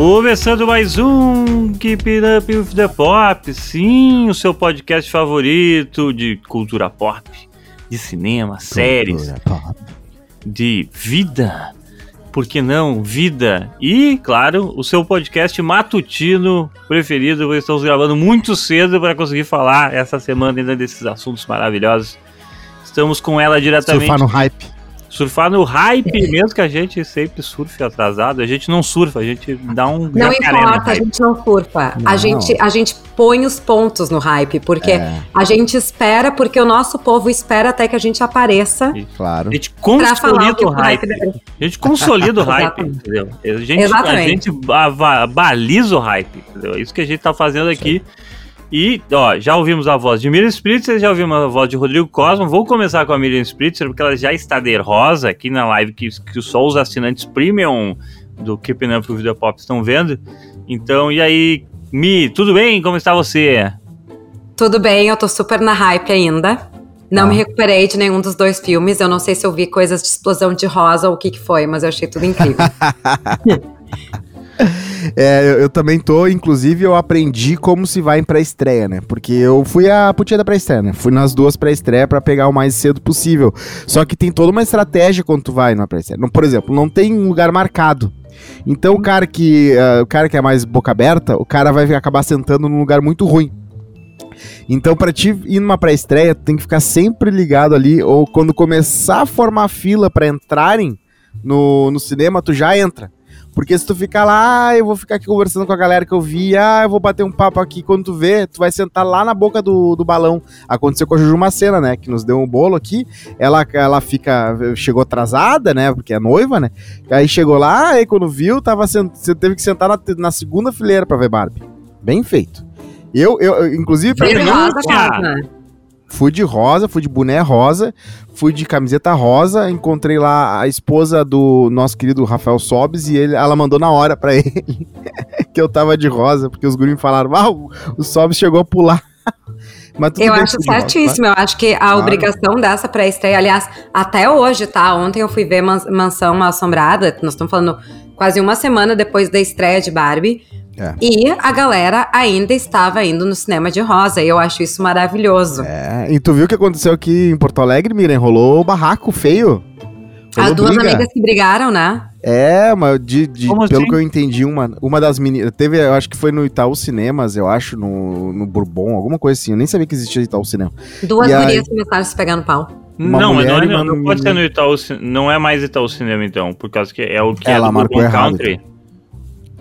Começando mais um Keep It Up with the Pop, sim, o seu podcast favorito de cultura pop, de cinema, séries, de vida, por que não, vida, e, claro, o seu podcast matutino preferido, estamos gravando muito cedo para conseguir falar essa semana ainda desses assuntos maravilhosos. Estamos com ela diretamente. Surfar no hype. Surfar no hype, mesmo que a gente sempre surfe atrasado, a gente não surfa, a gente dá um. Não importa, a gente não surfa. Não. A, gente, a gente põe os pontos no hype, porque é. a gente espera, porque o nosso povo espera até que a gente apareça. E, claro. A gente consolida o hype. hype a gente consolida o hype, entendeu? A gente, Exatamente. a gente baliza o hype, entendeu? É isso que a gente tá fazendo aqui. Sim. E, ó, já ouvimos a voz de Miriam Spritzer, já ouvimos a voz de Rodrigo Cosmo. Vou começar com a Miriam Spritzer, porque ela já está de rosa aqui na live que, que só os assinantes premium do Keeping Up the Pop estão vendo. Então, e aí, Mi, tudo bem? Como está você? Tudo bem, eu tô super na hype ainda. Não ah. me recuperei de nenhum dos dois filmes. Eu não sei se eu vi coisas de explosão de rosa ou o que, que foi, mas eu achei tudo incrível. É, eu, eu, também tô, inclusive, eu aprendi como se vai em pré-estreia, né? Porque eu fui a putinha da pré-estreia, né? Fui nas duas pré-estreia para pegar o mais cedo possível. Só que tem toda uma estratégia quando tu vai numa pré-estreia. Por exemplo, não tem um lugar marcado. Então o cara que uh, o cara que é mais boca aberta, o cara vai acabar sentando num lugar muito ruim. Então, para ti ir numa pré-estreia, tu tem que ficar sempre ligado ali, ou quando começar a formar fila para entrarem no, no cinema, tu já entra. Porque se tu ficar lá, ah, eu vou ficar aqui conversando com a galera que eu vi, ah, eu vou bater um papo aqui, quando tu vê, tu vai sentar lá na boca do, do balão. Aconteceu com a Juju Macena, né, que nos deu um bolo aqui, ela, ela fica, chegou atrasada, né, porque é noiva, né, aí chegou lá, aí quando viu, tava, você teve que sentar na, na segunda fileira pra ver Barbie. Bem feito. Eu, eu, inclusive, pra mim, Fui de rosa, fui de boné rosa, fui de camiseta rosa, encontrei lá a esposa do nosso querido Rafael Sobes e ele, ela mandou na hora para ele que eu tava de rosa, porque os guris me falaram, ah, o, o Sobes chegou a pular. eu acho certíssimo, tá? eu acho que a claro. obrigação dessa pré-estreia, aliás, até hoje, tá? Ontem eu fui ver Mansão Assombrada, nós estamos falando quase uma semana depois da estreia de Barbie. É. E a galera ainda estava indo no cinema de rosa, e eu acho isso maravilhoso. É, e tu viu o que aconteceu aqui em Porto Alegre, Miriam? Rolou o barraco feio. As duas briga. amigas que brigaram, né? É, mas de, de pelo assim? que eu entendi, uma, uma das meninas. Teve, eu acho que foi no Itaú Cinemas, eu acho, no, no Bourbon, alguma coisa assim. Eu nem sabia que existia Itaú Cinema. Duas gurias aí... começaram a se pegar no pau. Não, não, é, não, não, pode ser no Itaú Não é mais Itaú Cinema, então, por causa que é o que Ela é do marcou errado, Country.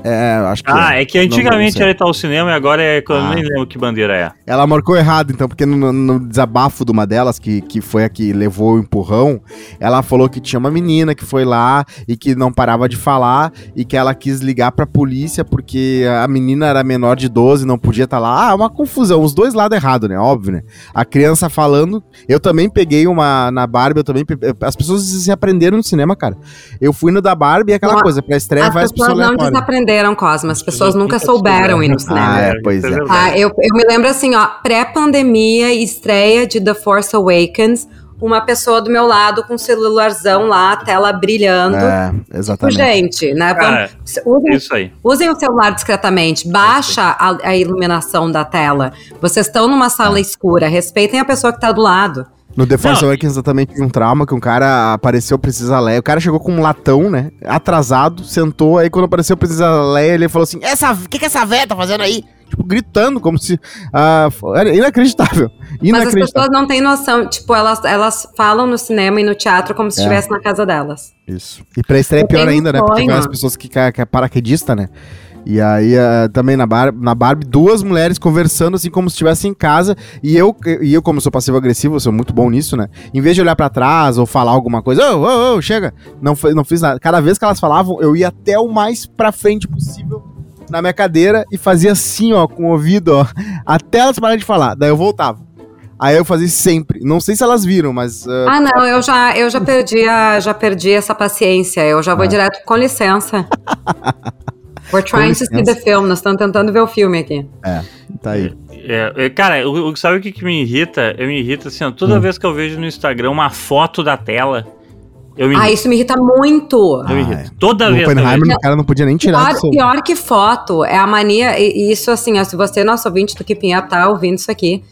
É, acho que. Ah, é, é que antigamente era Itaú Cinema e agora é. Eu ah. nem lembro que bandeira é. Ela marcou errado, então, porque no, no, desabafo de uma delas, que, que foi a que levou o empurrão, ela falou que tinha uma menina que foi lá e que não parava de falar e que ela quis ligar pra polícia porque a menina era menor de 12, não podia estar tá lá. Ah, uma confusão, os dois lados errado, né? Óbvio, né? A criança falando. Eu também peguei uma na Barbie, eu também. As pessoas se aprenderam no cinema, cara. Eu fui no da Barbie e aquela uma, coisa, pra estreia vai as pessoas não aprenderam, Cosmo. As pessoas nunca souberam ir no cinema. Ah, é, pois é. Ah, eu, eu me lembro assim, ó, pré-pandemia, estreia de The Force Awakens, uma pessoa do meu lado com um celularzão lá, tela brilhando. É, exatamente. Tipo, gente, né? Vamos, usem, isso aí. usem o celular discretamente, baixa a, a iluminação da tela. Vocês estão numa sala é. escura, respeitem a pessoa que está do lado. No The Force Awakens exatamente um trauma que um cara apareceu Precisa Leia. O cara chegou com um latão, né? Atrasado, sentou, aí quando apareceu Precisa Leia, ele falou assim: Essa, o que, que essa véia tá fazendo aí? Tipo, gritando, como se. Uh, era inacreditável. inacreditável. Mas as pessoas não têm noção. Tipo, elas, elas falam no cinema e no teatro como se é. estivesse na casa delas. Isso. E pra estreia é pior ainda, né? Porque as pessoas que, que é paraquedista, né? E aí, uh, também na, bar, na Barbie, duas mulheres conversando assim como se estivessem em casa. E eu, e eu, como sou passivo-agressivo, sou muito bom nisso, né? Em vez de olhar para trás ou falar alguma coisa, ô, ô, ô, chega! Não, não fiz nada. Cada vez que elas falavam, eu ia até o mais pra frente possível na minha cadeira e fazia assim, ó, com o ouvido, ó, até elas pararem de falar. Daí eu voltava. Aí eu fazia sempre. Não sei se elas viram, mas. Uh... Ah, não, eu já, eu já perdi a, já perdi essa paciência. Eu já vou ah. direto com licença. We're trying to see the film, nós estamos tentando ver o filme aqui. É, tá aí. É, é, cara, o, sabe o que, que me irrita? Eu me irrita assim, ó, toda hum. vez que eu vejo no Instagram uma foto da tela Eu me ah, isso me irrita muito. Eu me irrito. Ah, Toda vez. Oppenheimer, o cara não podia nem tirar pior, pior que foto. É a mania. E isso, assim, ó, se você, nosso ouvinte do Keeping Up, tá ouvindo isso aqui.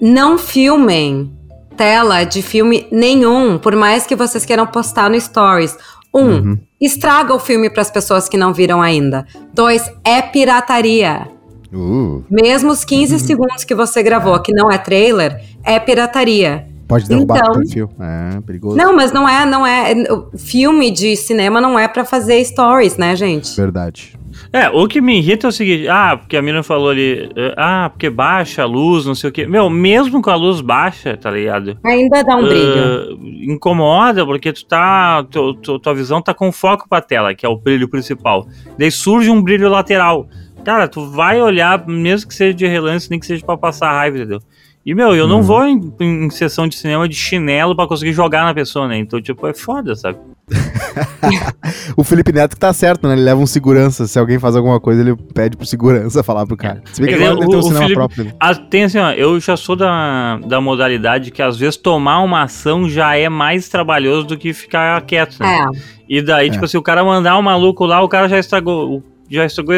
Não filmem tela de filme nenhum, por mais que vocês queiram postar no Stories. Um, uhum. estraga o filme para as pessoas que não viram ainda. Dois, é pirataria. Uh. Mesmo os 15 uhum. segundos que você gravou, que não é trailer, é pirataria. Pode derrubar então, o perfil. É perigoso. Não, mas não é, não é. Filme de cinema não é para fazer stories, né, gente? Verdade. É, o que me irrita é o seguinte, ah, porque a Miriam falou ali, ah, porque baixa a luz, não sei o quê. Meu, mesmo com a luz baixa, tá ligado? Ainda dá um uh, brilho. Incomoda, porque tu tá, tu, tu, tua visão tá com foco pra tela, que é o brilho principal. Daí surge um brilho lateral. Cara, tu vai olhar, mesmo que seja de relance, nem que seja pra passar raiva, entendeu? E, meu, eu hum. não uhum. vou em, em, sessão de cinema de chinelo para conseguir jogar na pessoa, né? Então, tipo, é foda, sabe? o Felipe Neto que tá certo, né? Ele leva um segurança. Se alguém faz alguma coisa, ele pede pro segurança falar pro cara. Se bem que agora o, um cinema Felipe, próprio. A, tem assim, ó, eu já sou da, da modalidade que às vezes tomar uma ação já é mais trabalhoso do que ficar quieto, né? É. E daí, é. tipo assim, o cara mandar um maluco lá, o cara já estragou já estragou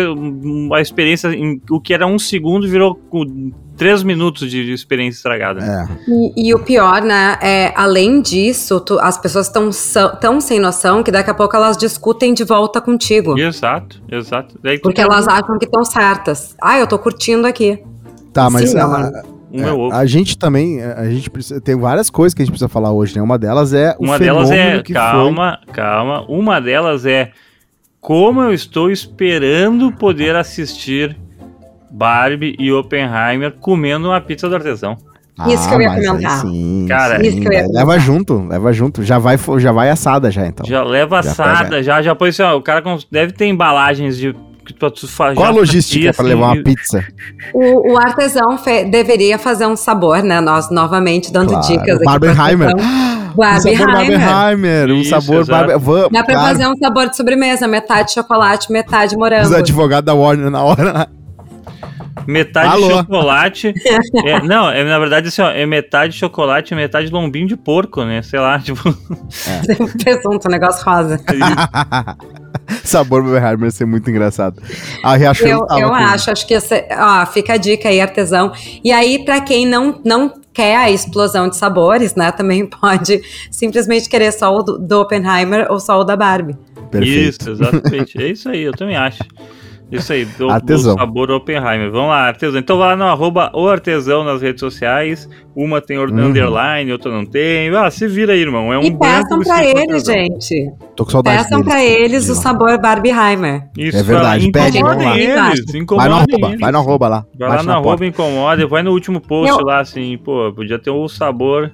a experiência, em, o que era um segundo virou três minutos de experiência estragada. É. E, e, o pior, né, é, além disso, tu, as pessoas estão tão sem noção que daqui a pouco elas discutem de volta contigo. Exato, exato. Porque elas acham que estão certas. Ah, eu tô curtindo aqui. Tá, mas Sim, a, é, a gente também, a gente precisa, tem várias coisas que a gente precisa falar hoje, né? Uma delas é o Uma delas é, calma, foi... calma. Uma delas é como eu estou esperando poder assistir Barbie e Oppenheimer comendo uma pizza do artesão. Isso que eu ia ah, comentar. Sim, Cara, isso que eu ia leva junto, leva junto. Já vai, já vai assada já, então. Já leva já assada, pega. já, já põe assim, ó, o cara deve ter embalagens de qual a logística para levar uma pizza? O, o artesão deveria fazer um sabor, né? Nós novamente dando claro. dicas aqui. Barbenheimer. Barbenheimer. Um sabor Barbenheimer. Dá pra fazer um sabor de sobremesa, metade chocolate, metade morango. Os advogados da Warner na hora. Metade Alô? chocolate. é, não, é, na verdade, assim, ó, é metade chocolate e metade lombinho de porco, né? Sei lá, tipo. É. Presunto, negócio rosa. Sabor Barbenheimer ia ser muito engraçado. A Riachuelo Eu, eu acho, acho que essa, ó, fica a dica aí, artesão. E aí, pra quem não, não quer a explosão de sabores, né? Também pode simplesmente querer só o do, do Oppenheimer ou só o da Barbie. Perfeito. Isso, exatamente. é isso aí, eu também acho. Isso aí, do, artesão. do sabor Oppenheimer. Vamos lá, artesão. Então vai lá no arroba o artesão nas redes sociais. Uma tem uhum. underline, outra não tem. Ah, se vira aí, irmão. É um e peçam pra eles, gente. Tô com saudade Peçam pra eles o sabor Barbieheimer. Isso, é verdade. Pede, vamos lá. Eles, vai no arroba, vai no arroba lá. Vai lá no arroba, incomoda. Vai no último post Eu... lá, assim, pô, podia ter o sabor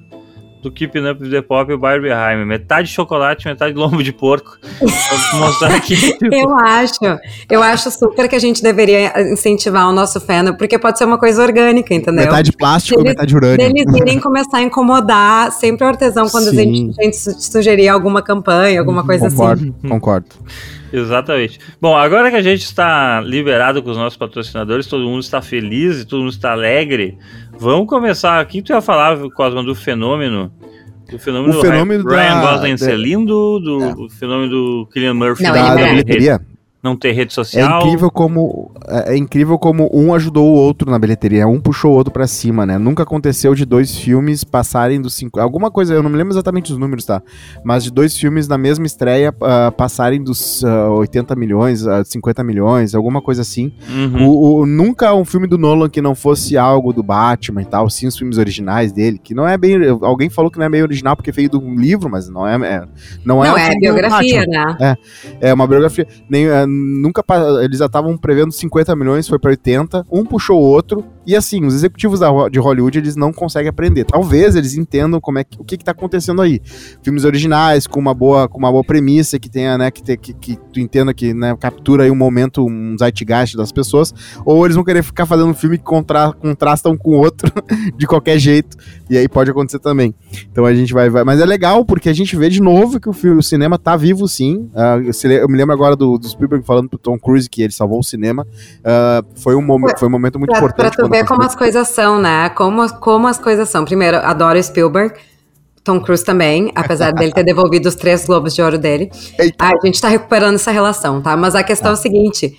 do Keeping Up with the Pop e o Barbieheimer. Metade chocolate, metade lombo de porco. Mostrar aqui. Tipo... eu acho. Eu acho super que a gente deveria incentivar o nosso fandom, porque pode ser uma coisa orgânica, entendeu? Metade plástico, eles, metade urânio. Eles irem começar a incomodar sempre o artesão quando Sim. a gente, a gente sugerir alguma campanha, alguma coisa concordo, assim. Concordo, concordo. Exatamente. Bom, agora que a gente está liberado com os nossos patrocinadores, todo mundo está feliz e todo mundo está alegre, vamos começar. Aqui tu ia falar, Cosma, do fenômeno. Do fenômeno, o fenômeno do Ryan Gosling ser lindo, do é. fenômeno do Killian Murphy Não, da, da bilheteria não ter rede social. É incrível como é, é incrível como um ajudou o outro na bilheteria, um puxou o outro para cima, né? Nunca aconteceu de dois filmes passarem dos cinco, alguma coisa, eu não me lembro exatamente os números, tá? Mas de dois filmes na mesma estreia uh, passarem dos uh, ah, 80 milhões a uh, 50 milhões, alguma coisa assim. Uhum. O, o, nunca um filme do Nolan que não fosse algo do Batman e tal, sim os filmes originais dele, que não é bem, alguém falou que não é bem original porque veio do livro, mas não é, é não é, não é biografia, né? É, é uma biografia. Nem é, nunca eles já estavam prevendo 50 milhões, foi para 80, um puxou o outro, e assim, os executivos da, de Hollywood, eles não conseguem aprender. Talvez eles entendam como é que, o que está acontecendo aí. Filmes originais com uma boa, com uma boa premissa que tenha, né, que, te, que, que tu entenda que, né, captura aí um momento, um zeitgeist das pessoas, ou eles vão querer ficar fazendo um filme que contra, contrasta um com o outro de qualquer jeito, e aí pode acontecer também. Então a gente vai, vai mas é legal porque a gente vê de novo que o, filme, o cinema tá vivo sim. Uh, eu me lembro agora do, do Spielberg falando pro Tom Cruise que ele salvou o cinema. Uh, foi, um momen foi um momento muito importante. Pra tu ver como as coisas são, né? Como, como as coisas são. Primeiro, adoro Spielberg. Tom Cruise também, apesar dele ter devolvido os três globos de ouro dele. Eita. A gente tá recuperando essa relação, tá? Mas a questão ah. é o seguinte: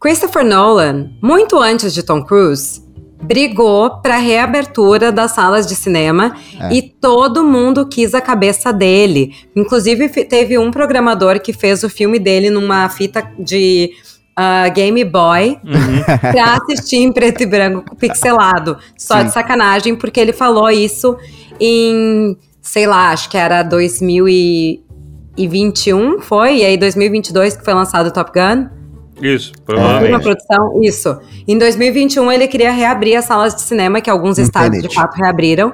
Christopher Nolan, muito antes de Tom Cruise, brigou para reabertura das salas de cinema é. e todo mundo quis a cabeça dele. Inclusive teve um programador que fez o filme dele numa fita de uh, Game Boy uhum. pra assistir em preto e branco pixelado. Só Sim. de sacanagem, porque ele falou isso em, sei lá, acho que era 2021, foi? E aí 2022 que foi lançado o Top Gun. Isso, provavelmente. Uma produção, isso. Em 2021 ele queria reabrir as salas de cinema, que alguns estados de fato reabriram,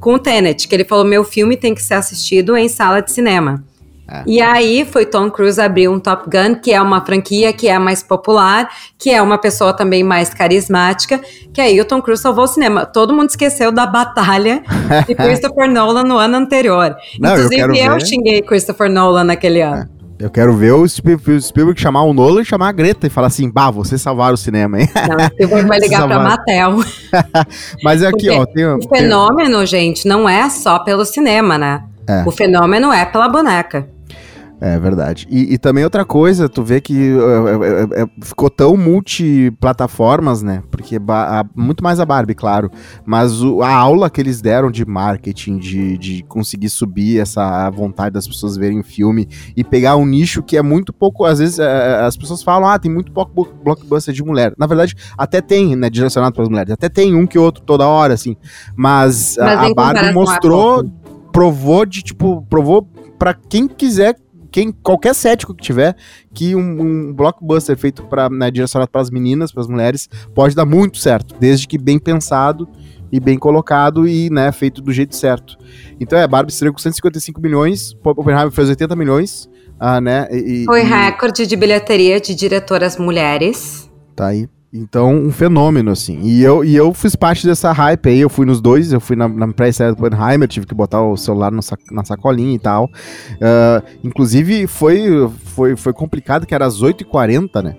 com o Tenet, que ele falou: meu filme tem que ser assistido em sala de cinema. É. E aí foi Tom Cruise abrir um Top Gun, que é uma franquia que é mais popular, que é uma pessoa também mais carismática, que aí o Tom Cruise salvou o cinema. Todo mundo esqueceu da batalha de Christopher Nolan no ano anterior. Não, Inclusive eu, eu xinguei Christopher Nolan naquele ano. Eu quero ver o Spielberg chamar o Nolan e chamar a Greta e falar assim, bah, você salvaram o cinema, hein? Não, o Spielberg vai ligar pra Mattel. Mas é aqui, Porque ó. Tem, o fenômeno, tem... gente, não é só pelo cinema, né? É. O fenômeno é pela boneca. É verdade. E, e, também outra coisa, tu vê que é, é, é, ficou tão multiplataformas, né? Porque a, muito mais a Barbie, claro. Mas o, a aula que eles deram de marketing, de, de conseguir subir essa vontade das pessoas verem o filme e pegar um nicho que é muito pouco. Às vezes as pessoas falam, ah, tem muito pouco blockbuster de mulher. Na verdade, até tem, né? Direcionado para as mulheres. Até tem um que outro toda hora, assim. Mas, Mas a, a Barbie mostrou, provou de, tipo, provou para quem quiser quem, qualquer cético que tiver, que um, um blockbuster feito para né, direcionado para as meninas, para as mulheres, pode dar muito certo, desde que bem pensado e bem colocado e né, feito do jeito certo. Então é, Barbie estreou com 155 milhões, Oppenheimer fez 80 milhões, ah, né? E, Foi e... recorde de bilheteria de diretoras mulheres. Tá aí. Então, um fenômeno, assim. E eu, e eu fiz parte dessa hype aí, eu fui nos dois, eu fui na, na pré-estreia do Oppenheimer, tive que botar o celular no, na sacolinha e tal. Uh, inclusive, foi, foi, foi complicado, que era às 8h40, né?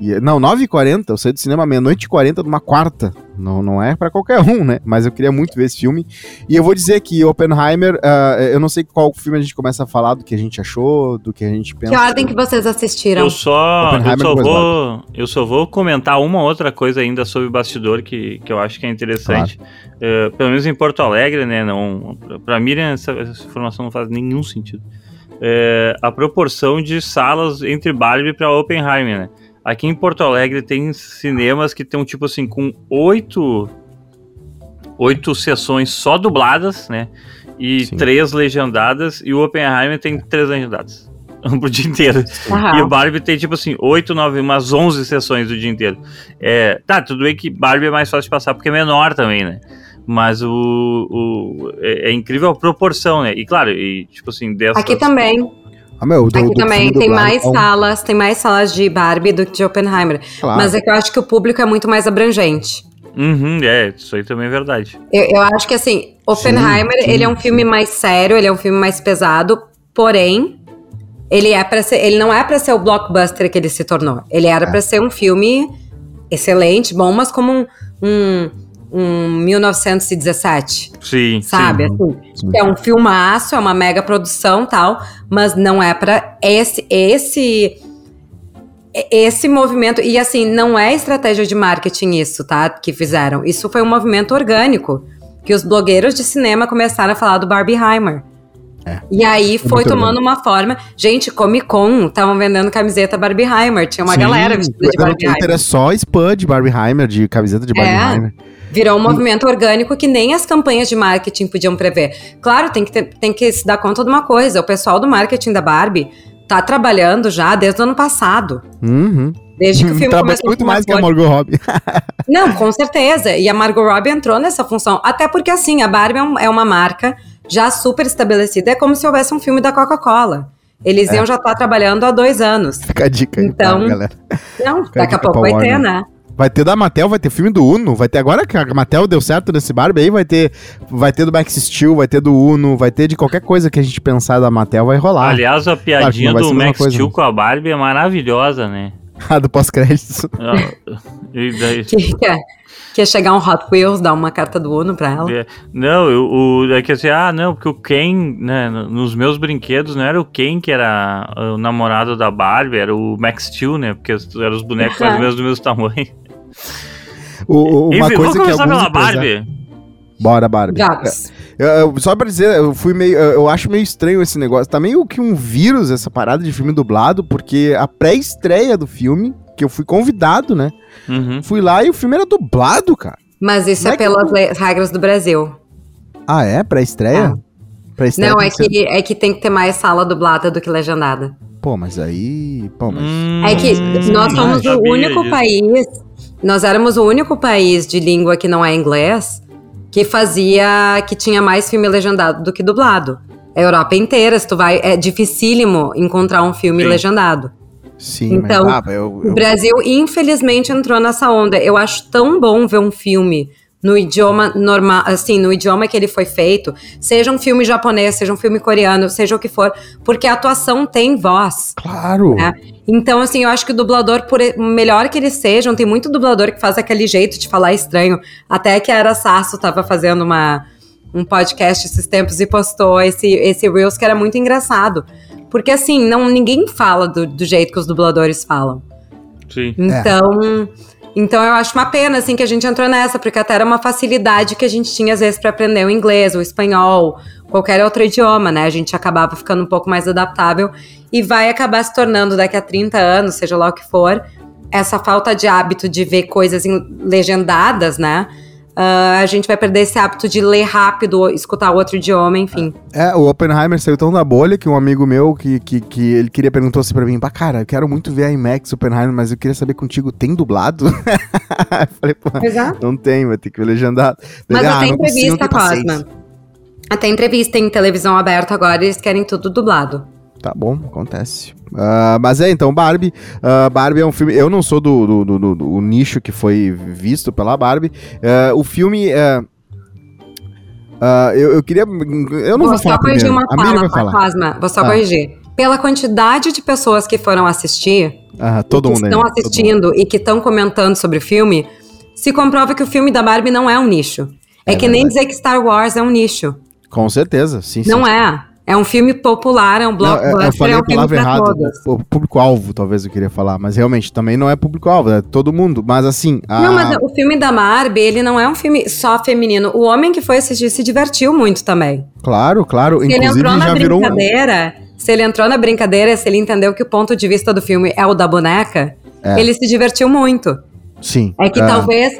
E, não, 9h40, eu saí do cinema meia-noite e 40 de uma quarta. Não, não é para qualquer um, né? Mas eu queria muito ver esse filme. E eu vou dizer que Oppenheimer, uh, eu não sei qual filme a gente começa a falar, do que a gente achou, do que a gente pensa. Que ordem que vocês assistiram? Eu só, eu só, vou, eu só vou comentar uma outra coisa ainda sobre o bastidor que, que eu acho que é interessante. Claro. Uh, pelo menos em Porto Alegre, né? Não, pra Miriam, essa, essa informação não faz nenhum sentido. Uh, a proporção de salas entre Barbie para Oppenheimer, né? Aqui em Porto Alegre tem cinemas que tem um tipo assim, com oito, oito sessões só dubladas, né? E Sim. três legendadas, e o Oppenheimer tem três legendadas. Pro dia inteiro. Uhum. E o Barbie tem, tipo assim, oito, nove, umas onze sessões do dia inteiro. É, tá, tudo bem que Barbie é mais fácil de passar porque é menor também, né? Mas o, o é, é, incrível a proporção, né? E claro, e tipo assim, dessas... Aqui também. Ah, meu, do, Aqui do também tem mais é salas, tem mais salas de Barbie do que de Oppenheimer. Claro. Mas é que eu acho que o público é muito mais abrangente. Uhum, é, isso aí também é verdade. Eu, eu acho que assim, Oppenheimer, sim, sim, ele é um filme mais sério, ele é um filme mais pesado, porém, ele é para ser, ele não é para ser o blockbuster que ele se tornou. Ele era é. para ser um filme excelente, bom, mas como um, um um 1917. Sim. Sabe? Sim. Assim, é um filmaço, é uma mega produção tal, mas não é para esse esse esse movimento e assim não é estratégia de marketing isso, tá? Que fizeram. Isso foi um movimento orgânico que os blogueiros de cinema começaram a falar do Barbieheimer. É. E aí foi tomando uma forma. Gente, Comic Con, estavam vendendo camiseta Barbieheimer. Tinha uma Sim, galera vestida de Barbieheimer. Era só spam de Barbieheimer, de camiseta de Barbieheimer. É. Virou um movimento orgânico que nem as campanhas de marketing podiam prever. Claro, tem que, ter, tem que se dar conta de uma coisa: o pessoal do marketing da Barbie tá trabalhando já desde o ano passado. Uhum. Desde que o filme Trabalha começou. muito mais que a Margot Robbie. Não, com certeza. E a Margot Robbie entrou nessa função. Até porque, assim, a Barbie é, é uma marca já super estabelecida. É como se houvesse um filme da Coca-Cola. Eles é. iam já estar tá trabalhando há dois anos. Fica a dica aí, então, tá, galera. Não, Fica daqui a, a pouco vai ter, né? Vai ter da Mattel, vai ter filme do Uno, vai ter agora que a Mattel deu certo nesse Barbie aí, vai ter, vai ter do Max Steel, vai ter do Uno, vai ter de qualquer coisa que a gente pensar da Mattel vai rolar. Aliás, a piadinha claro do Max coisa, Steel né? com a Barbie é maravilhosa, né? a do pós-créditos. Ah, e daí... Que, que, é, Que ia chegar um Hot Wheels, dar uma carta do Uno pra ela. É, não, o, é que assim, ah, não, porque o Ken, né, nos meus brinquedos não era o Ken que era o namorado da Barbie, era o Max Steel, né, porque eram os bonecos mais ou menos do mesmo tamanho. O, uma Enfim, coisa vamos começar pela Barbie. Bora, Barbie. Eu, eu, só pra dizer, eu fui meio. Eu, eu, acho meio estranho esse negócio. Tá meio que um vírus essa parada de filme dublado, porque a pré-estreia do filme, que eu fui convidado, né? Uhum. Fui lá e o filme era dublado, cara. Mas isso é, é pelas que... regras do Brasil. Ah, é? Pré-estreia? É. Não, é que, é que tem que ter mais sala dublada do que legendada. Pô, mas aí. Pô, mas... Hum, é que nós somos o único disso. país. Nós éramos o único país de língua que não é inglês que fazia. que tinha mais filme legendado do que dublado. A Europa inteira, se tu vai. É dificílimo encontrar um filme Sim. legendado. Sim, então, mas, ah, eu, eu... o Brasil, infelizmente, entrou nessa onda. Eu acho tão bom ver um filme no idioma normal, assim, no idioma que ele foi feito, seja um filme japonês, seja um filme coreano, seja o que for, porque a atuação tem voz. Claro. Né? Então, assim, eu acho que o dublador, por melhor que eles sejam, tem muito dublador que faz aquele jeito de falar estranho. Até que a Era Sasso tava fazendo uma, um podcast esses tempos e postou esse, esse Reels que era muito engraçado. Porque, assim, não ninguém fala do, do jeito que os dubladores falam. Sim. Então. É. Então eu acho uma pena, assim, que a gente entrou nessa, porque até era uma facilidade que a gente tinha, às vezes, para aprender o inglês, o espanhol, qualquer outro idioma, né? A gente acabava ficando um pouco mais adaptável e vai acabar se tornando, daqui a 30 anos, seja lá o que for, essa falta de hábito de ver coisas legendadas, né? Uh, a gente vai perder esse hábito de ler rápido, escutar outro idioma, enfim. É, o Oppenheimer saiu tão da bolha que um amigo meu que, que, que ele queria perguntou assim pra mim, pá, cara, eu quero muito ver a IMAX Oppenheimer, mas eu queria saber contigo, tem dublado? falei, pô, Exato. não tem, vai ter que ver legendado. Mas ele, até ah, entrevista, Cosma. Até entrevista em televisão aberta agora, eles querem tudo dublado. Tá bom, acontece. Uh, mas é, então, Barbie. Uh, Barbie é um filme. Eu não sou do, do, do, do, do nicho que foi visto pela Barbie. Uh, o filme. eu, eu queria. Eu não vou, vou falar. corrigir uma fala, vai falar. vou só ah. corrigir. Pela quantidade de pessoas que foram assistir, todo que mundo estão assistindo e que estão comentando sobre o filme, se comprova que o filme da Barbie não é um nicho. É, é que verdade. nem dizer que Star Wars é um nicho. Com certeza, sim. Não sim. é. É um filme popular, é um blockbuster, não, eu falei é um a palavra errada. O público-alvo, talvez eu queria falar, mas realmente também não é público-alvo, é todo mundo. Mas assim. A... Não, mas o filme da Barbie, ele não é um filme só feminino. O homem que foi assistir se divertiu muito também. Claro, claro. Se Inclusive, ele entrou na brincadeira, se ele entrou na brincadeira, se ele entendeu que o ponto de vista do filme é o da boneca, é. ele se divertiu muito. Sim. É que é. talvez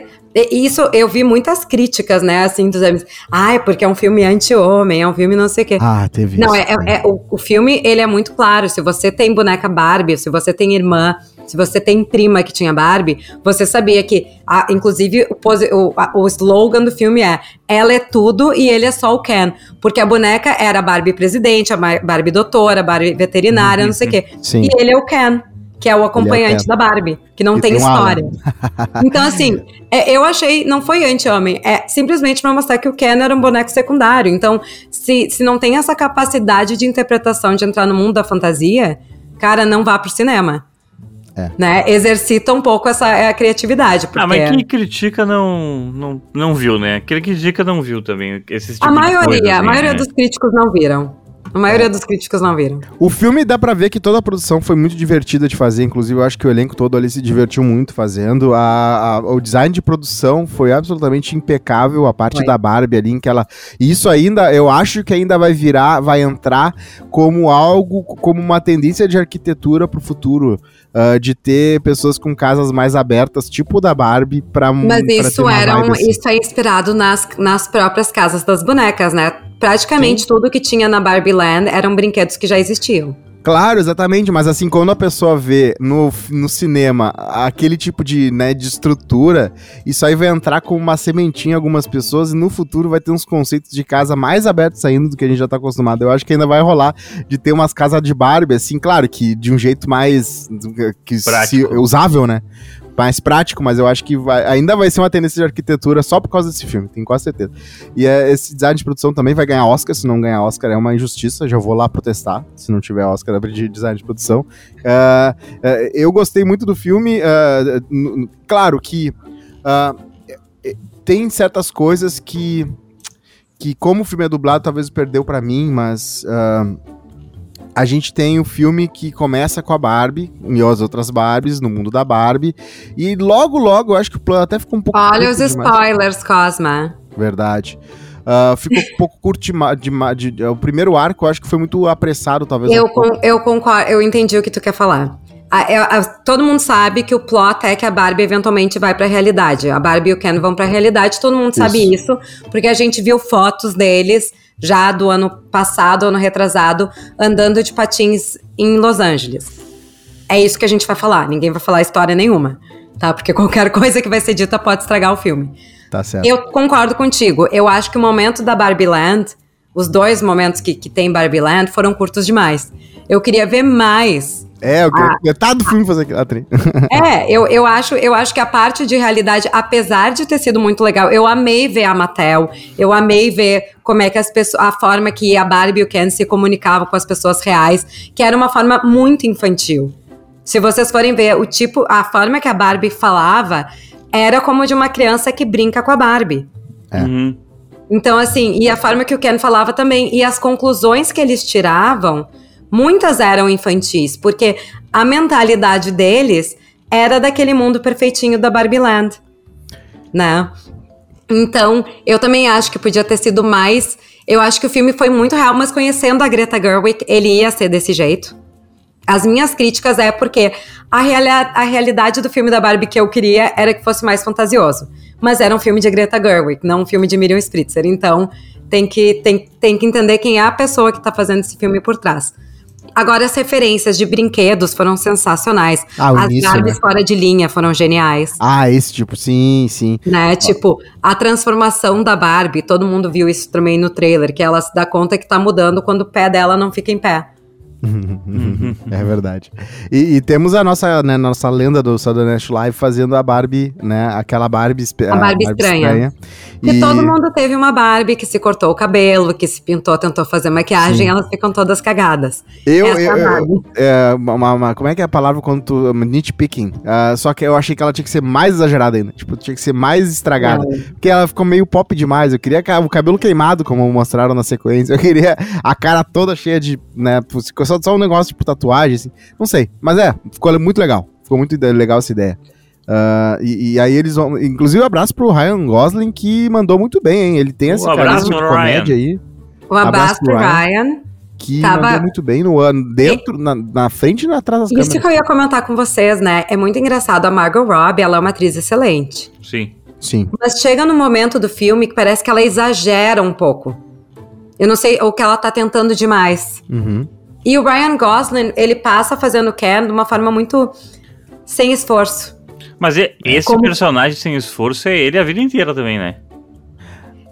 isso eu vi muitas críticas, né? Assim, dos amigos. Ai, porque é um filme anti-homem, é um filme não sei o quê. Ah, teve não, isso. Não, é, é, o, o filme, ele é muito claro. Se você tem boneca Barbie, se você tem irmã, se você tem prima que tinha Barbie, você sabia que, a, inclusive, o, o, a, o, slogan do filme é ela é tudo e ele é só o Ken. Porque a boneca era a Barbie presidente, a Barbie doutora, a Barbie veterinária, uhum, não sei o quê. Sim. E ele é o Ken que é o acompanhante é da Barbie, que não tem, tem, história. então, assim, é, eu achei, não foi anti-homem, é simplesmente para mostrar que o Ken era um boneco secundário. Então, se, se não tem essa capacidade de interpretação de entrar no mundo da fantasia, cara, não vá pro cinema. É. Né? Exercita um pouco essa a criatividade. Porque... Ah, mas quem critica não, não, não viu, né? Quem critica não viu também. Esse tipo a maioria, coisa, assim, a maioria né? dos críticos não viram. A maioria dos críticos não viram. O filme dá pra ver que toda a produção foi muito divertida de fazer. Inclusive, eu acho que o elenco todo ali se divertiu muito fazendo. A, a o design de produção foi absolutamente impecável. A parte foi. da Barbie ali, em que ela. Isso ainda, eu acho que ainda vai virar, vai entrar como algo, como uma tendência de arquitetura pro futuro. Uh, de ter pessoas com casas mais abertas, tipo da Barbie, pra Mas pra isso era um, assim. isso é inspirado nas, nas próprias casas das bonecas, né? Praticamente Sim. tudo que tinha na Barbie Land eram brinquedos que já existiam. Claro, exatamente, mas assim, quando a pessoa vê no, no cinema aquele tipo de, né, de estrutura, isso aí vai entrar como uma sementinha em algumas pessoas e no futuro vai ter uns conceitos de casa mais abertos ainda do que a gente já tá acostumado. Eu acho que ainda vai rolar de ter umas casas de Barbie, assim, claro, que de um jeito mais que se, usável, né? Mais prático, mas eu acho que vai, ainda vai ser uma tendência de arquitetura só por causa desse filme, tenho quase certeza. E é, esse design de produção também vai ganhar Oscar, se não ganhar Oscar é uma injustiça, já vou lá protestar, se não tiver Oscar de design de produção. Uh, uh, eu gostei muito do filme, uh, claro que tem certas coisas que, que como o filme é dublado, talvez perdeu para mim, mas uh, a gente tem o filme que começa com a Barbie e as outras Barbies no mundo da Barbie. E logo, logo, eu acho que o plano até ficou um pouco. Olha os spoilers, Cosma. Verdade. Uh, ficou um pouco curto de, de, de, O primeiro arco eu acho que foi muito apressado, talvez. Eu, com, eu concordo, eu entendi o que tu quer falar. A, a, é, a, todo mundo sabe que o plot é que a Barbie eventualmente vai pra realidade. A Barbie e o Ken vão pra realidade, todo mundo isso. sabe isso, porque a gente viu fotos deles já do ano passado, ano retrasado, andando de patins em Los Angeles. É isso que a gente vai falar, ninguém vai falar história nenhuma, tá? Porque qualquer coisa que vai ser dita pode estragar o filme. Tá certo. Eu concordo contigo. Eu acho que o momento da Barbie Land, os dois momentos que, que tem Barbie Land, foram curtos demais. Eu queria ver mais. É, eu quero ah, metade do filme fazer aquilo. é, eu, eu, acho, eu acho que a parte de realidade, apesar de ter sido muito legal, eu amei ver a Mattel, eu amei ver como é que as pessoas, a forma que a Barbie e o Ken se comunicavam com as pessoas reais, que era uma forma muito infantil. Se vocês forem ver o tipo, a forma que a Barbie falava, era como de uma criança que brinca com a Barbie. É. Uhum. Então, assim, e a forma que o Ken falava também, e as conclusões que eles tiravam, muitas eram infantis, porque a mentalidade deles era daquele mundo perfeitinho da Barbie Land, né? Então, eu também acho que podia ter sido mais. Eu acho que o filme foi muito real, mas conhecendo a Greta Gerwig, ele ia ser desse jeito. As minhas críticas é porque a, reali a realidade do filme da Barbie que eu queria era que fosse mais fantasioso. Mas era um filme de Greta Gerwig, não um filme de Miriam Spritzer. Então tem que, tem, tem que entender quem é a pessoa que está fazendo esse filme por trás. Agora, as referências de brinquedos foram sensacionais. Ah, as início, Barbies né? fora de linha foram geniais. Ah, esse tipo, sim, sim. Né? Tipo, a transformação da Barbie, todo mundo viu isso também no trailer, que ela se dá conta que tá mudando quando o pé dela não fica em pé. É verdade. E, e, temos a nossa, né, nossa lenda do Saturday Night Live fazendo a Barbie, né? Aquela Barbie, a, a Barbie, estranha. estranha. E, e todo mundo teve uma Barbie que se cortou o cabelo, que se pintou, tentou fazer maquiagem, Sim. elas ficam todas cagadas. Eu, Essa eu, é eu é, uma, uma, como é que é a palavra quando tu, nitpicking? Uh, só que eu achei que ela tinha que ser mais exagerada ainda, tipo, tinha que ser mais estragada, é. porque ela ficou meio pop demais. Eu queria o cabelo queimado, como mostraram na sequência. Eu queria a cara toda cheia de, né, ficou só, só um negócio tipo tatuagem, assim. Não sei. Mas é, ficou muito legal. Ficou muito legal essa ideia. Uh, e, e, aí eles vão. Inclusive, um abraço pro Ryan Gosling, que mandou muito bem, hein? Ele tem essa um carisma de comédia aí. Um abraço, pro Ryan. Ryan que Tava... mandou muito bem no ano, dentro, e... na, na, frente e atrás das Isso câmeras. Isso que eu ia comentar com vocês, né? É muito engraçado. A Margot Robbie, ela é uma atriz excelente. Sim. Sim. Mas chega no momento do filme que parece que ela exagera um pouco. Eu não sei, ou que ela tá tentando demais. Uhum. E o Ryan Gosling, ele passa fazendo Ken de uma forma muito sem esforço. Mas esse Como... personagem sem esforço é ele a vida inteira também, né?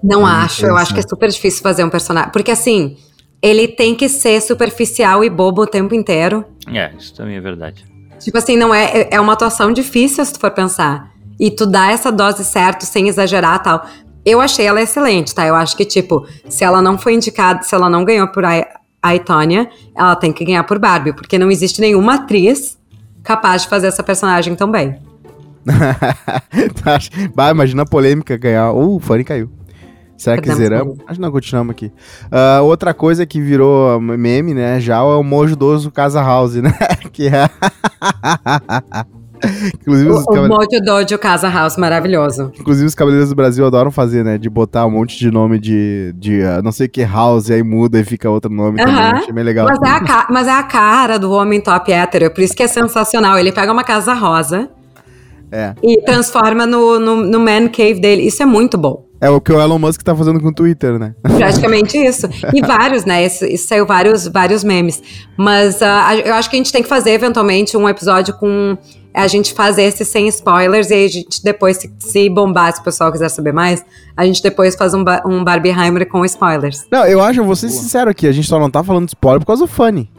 Não é acho, eu acho que é super difícil fazer um personagem. Porque assim, ele tem que ser superficial e bobo o tempo inteiro. É, isso também é verdade. Tipo assim, não é, é uma atuação difícil se tu for pensar. E tu dá essa dose certa, sem exagerar tal. Eu achei ela excelente, tá? Eu acho que, tipo, se ela não foi indicada, se ela não ganhou por a Tônia, ela tem que ganhar por Barbie, porque não existe nenhuma atriz capaz de fazer essa personagem tão bem. bah, imagina a polêmica ganhar. Uh, o Fanny caiu. Será que zeramos? Acho que não, continuamos aqui. Uh, outra coisa que virou meme, né, já é o Mojo Doso Casa House, né? que é... Inclusive, o, o Mojo Dojo Casa House, maravilhoso. Inclusive, os Cavaleiros do Brasil adoram fazer, né? De botar um monte de nome de, de uh, não sei que, House, e aí muda e fica outro nome uh -huh. também. Achei meio legal. Mas é, a mas é a cara do homem top hétero, por isso que é sensacional. Ele pega uma casa rosa é. e transforma no, no, no man cave dele. Isso é muito bom. É o que o Elon Musk tá fazendo com o Twitter, né? Praticamente isso. E vários, né? Isso, isso saiu vários, vários memes. Mas uh, eu acho que a gente tem que fazer, eventualmente, um episódio com a gente fazer esse sem spoilers e a gente depois, se, se bombar, se o pessoal quiser saber mais, a gente depois faz um, um Barbieheimer com spoilers. Não, eu acho, eu vou ser sincero aqui, a gente só não tá falando de spoiler por causa do Funny.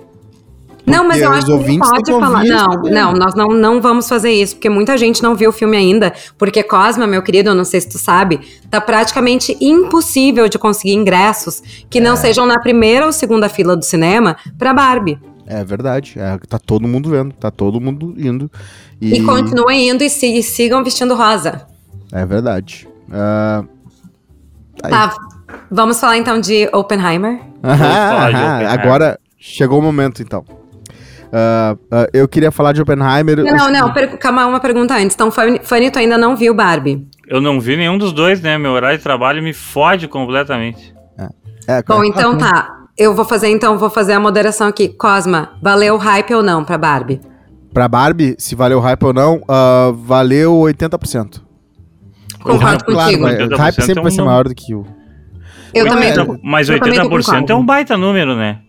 Não, mas eu acho que pode falar. Não, não, nós não, não vamos fazer isso, porque muita gente não viu o filme ainda. Porque Cosma, meu querido, eu não sei se tu sabe, tá praticamente impossível de conseguir ingressos que não é. sejam na primeira ou segunda fila do cinema pra Barbie. É verdade. É, tá todo mundo vendo, tá todo mundo indo. E, e continuem indo e, se, e sigam vestindo rosa. É verdade. Uh, tá, vamos falar então de Oppenheimer? Aham, aham, agora chegou o momento então. Uh, uh, eu queria falar de Oppenheimer. Não, não, não per calma, uma pergunta antes. Então, Fanny, tu ainda não viu Barbie? Eu não vi nenhum dos dois, né? Meu horário de trabalho me fode completamente. É. É, Bom, então tá. Eu vou fazer, então, vou fazer a moderação aqui. Cosma, valeu o hype ou não pra Barbie? Pra Barbie, se valeu o hype ou não, uh, valeu 80%. Concordo contigo. Claro, o hype sempre é um vai ser maior do que o... Eu 80, também. Mas 80% é um baita número, né?